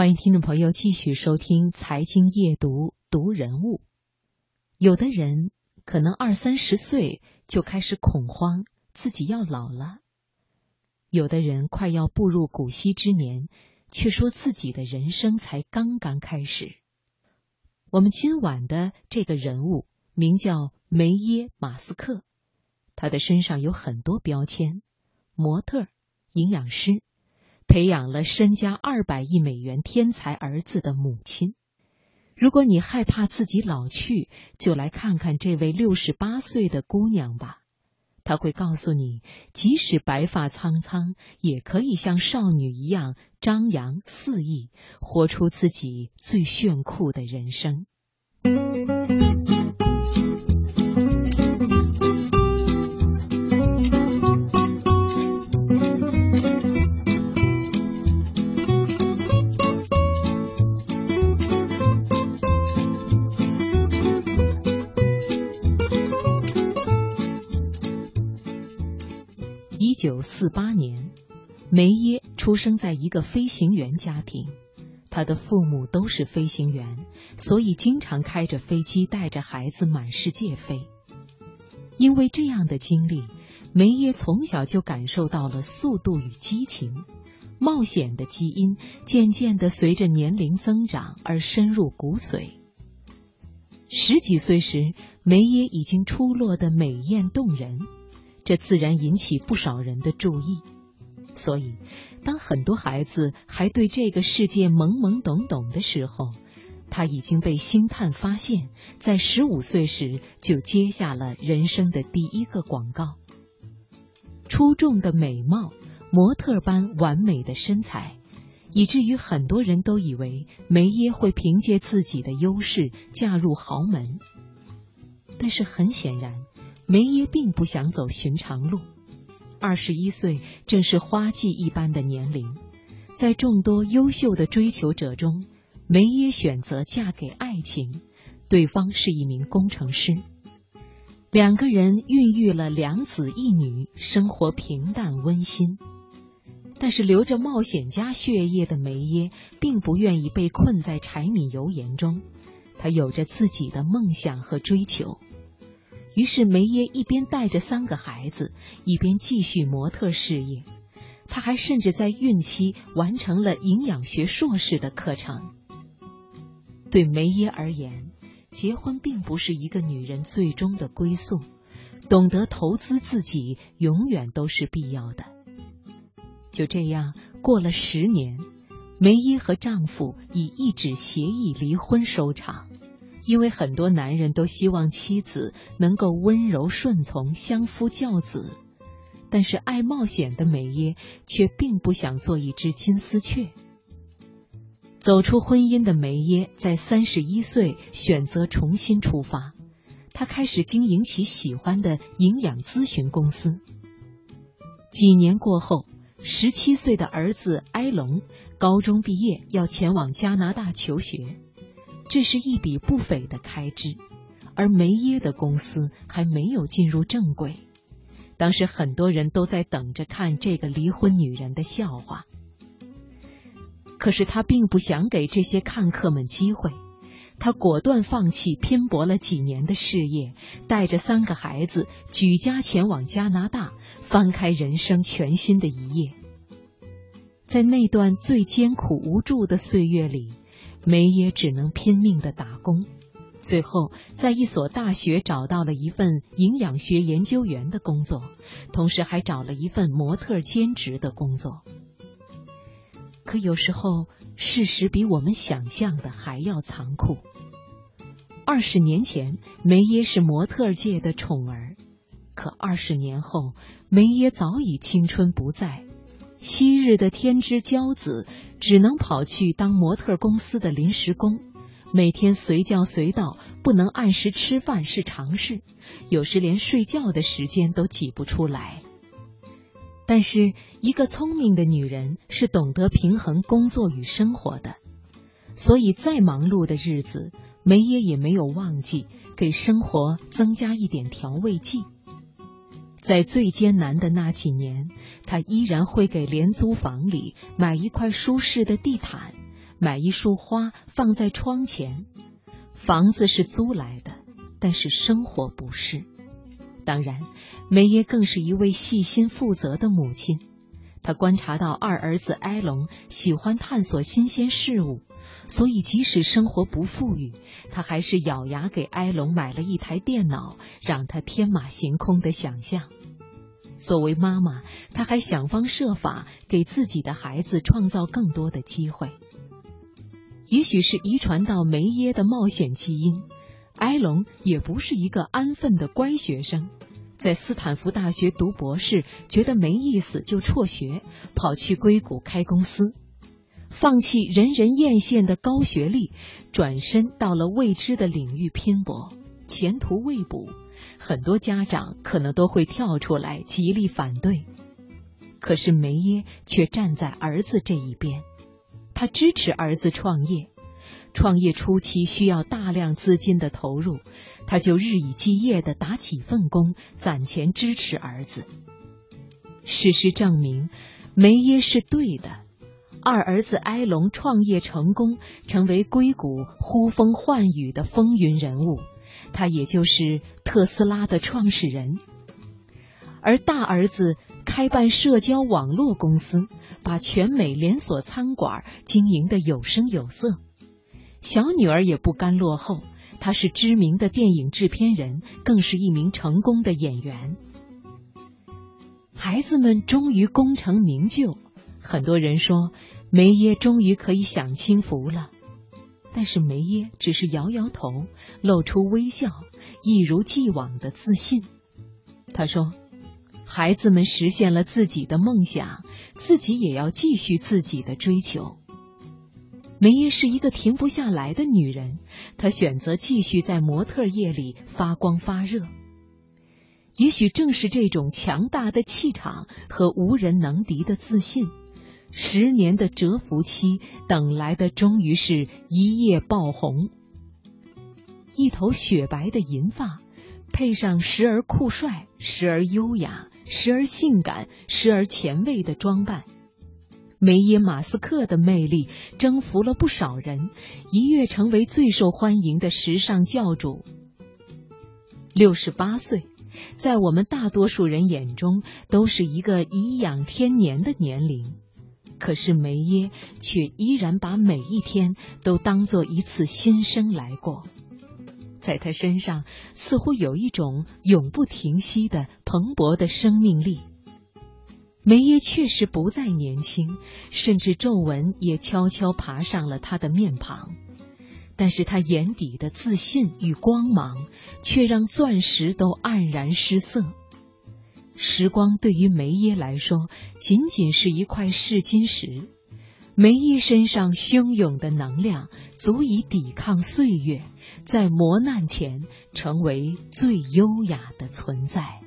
欢迎听众朋友继续收听《财经夜读》读人物。有的人可能二三十岁就开始恐慌，自己要老了；有的人快要步入古稀之年，却说自己的人生才刚刚开始。我们今晚的这个人物名叫梅耶·马斯克，他的身上有很多标签：模特、营养师。培养了身家二百亿美元天才儿子的母亲。如果你害怕自己老去，就来看看这位六十八岁的姑娘吧。她会告诉你，即使白发苍苍，也可以像少女一样张扬肆意，活出自己最炫酷的人生。四八年，梅耶出生在一个飞行员家庭，他的父母都是飞行员，所以经常开着飞机带着孩子满世界飞。因为这样的经历，梅耶从小就感受到了速度与激情、冒险的基因，渐渐的随着年龄增长而深入骨髓。十几岁时，梅耶已经出落得美艳动人。这自然引起不少人的注意，所以当很多孩子还对这个世界懵懵懂懂的时候，他已经被星探发现，在十五岁时就接下了人生的第一个广告。出众的美貌，模特般完美的身材，以至于很多人都以为梅耶会凭借自己的优势嫁入豪门。但是很显然。梅耶并不想走寻常路，二十一岁正是花季一般的年龄，在众多优秀的追求者中，梅耶选择嫁给爱情，对方是一名工程师，两个人孕育了两子一女，生活平淡温馨。但是流着冒险家血液的梅耶并不愿意被困在柴米油盐中，他有着自己的梦想和追求。于是梅耶一边带着三个孩子，一边继续模特事业。他还甚至在孕期完成了营养学硕士的课程。对梅耶而言，结婚并不是一个女人最终的归宿，懂得投资自己永远都是必要的。就这样过了十年，梅耶和丈夫以一纸协议离婚收场。因为很多男人都希望妻子能够温柔顺从、相夫教子，但是爱冒险的梅耶却并不想做一只金丝雀。走出婚姻的梅耶在三十一岁选择重新出发，他开始经营起喜欢的营养咨询公司。几年过后，十七岁的儿子埃隆高中毕业，要前往加拿大求学。这是一笔不菲的开支，而梅耶的公司还没有进入正轨。当时很多人都在等着看这个离婚女人的笑话。可是他并不想给这些看客们机会，他果断放弃拼搏了几年的事业，带着三个孩子举家前往加拿大，翻开人生全新的一页。在那段最艰苦无助的岁月里。梅耶只能拼命的打工，最后在一所大学找到了一份营养学研究员的工作，同时还找了一份模特兼职的工作。可有时候，事实比我们想象的还要残酷。二十年前，梅耶是模特界的宠儿，可二十年后，梅耶早已青春不在。昔日的天之骄子，只能跑去当模特公司的临时工，每天随叫随到，不能按时吃饭是常事，有时连睡觉的时间都挤不出来。但是，一个聪明的女人是懂得平衡工作与生活的，所以再忙碌的日子，梅耶也没有忘记给生活增加一点调味剂。在最艰难的那几年，他依然会给廉租房里买一块舒适的地毯，买一束花放在窗前。房子是租来的，但是生活不是。当然，梅耶更是一位细心负责的母亲。她观察到二儿子埃隆喜欢探索新鲜事物，所以即使生活不富裕，他还是咬牙给埃隆买了一台电脑，让他天马行空的想象。作为妈妈，她还想方设法给自己的孩子创造更多的机会。也许是遗传到梅耶的冒险基因，埃隆也不是一个安分的乖学生。在斯坦福大学读博士，觉得没意思就辍学，跑去硅谷开公司，放弃人人艳羡的高学历，转身到了未知的领域拼搏，前途未卜。很多家长可能都会跳出来极力反对，可是梅耶却站在儿子这一边，他支持儿子创业。创业初期需要大量资金的投入，他就日以继夜的打几份工，攒钱支持儿子。事实证明，梅耶是对的。二儿子埃隆创业成功，成为硅谷呼风唤雨的风云人物，他也就是特斯拉的创始人。而大儿子开办社交网络公司，把全美连锁餐馆经营的有声有色。小女儿也不甘落后，她是知名的电影制片人，更是一名成功的演员。孩子们终于功成名就，很多人说梅耶终于可以享清福了。但是梅耶只是摇摇头，露出微笑，一如既往的自信。他说：“孩子们实现了自己的梦想，自己也要继续自己的追求。”梅耶是一个停不下来的女人，她选择继续在模特业里发光发热。也许正是这种强大的气场和无人能敌的自信，十年的蛰伏期等来的终于是一夜爆红。一头雪白的银发，配上时而酷帅、时而优雅、时而性感、时而前卫的装扮。梅耶·马斯克的魅力征服了不少人，一跃成为最受欢迎的时尚教主。六十八岁，在我们大多数人眼中都是一个颐养天年的年龄，可是梅耶却依然把每一天都当做一次新生来过。在他身上，似乎有一种永不停息的蓬勃的生命力。梅耶确实不再年轻，甚至皱纹也悄悄爬上了他的面庞，但是他眼底的自信与光芒却让钻石都黯然失色。时光对于梅耶来说仅仅是一块试金石，梅耶身上汹涌的能量足以抵抗岁月，在磨难前成为最优雅的存在。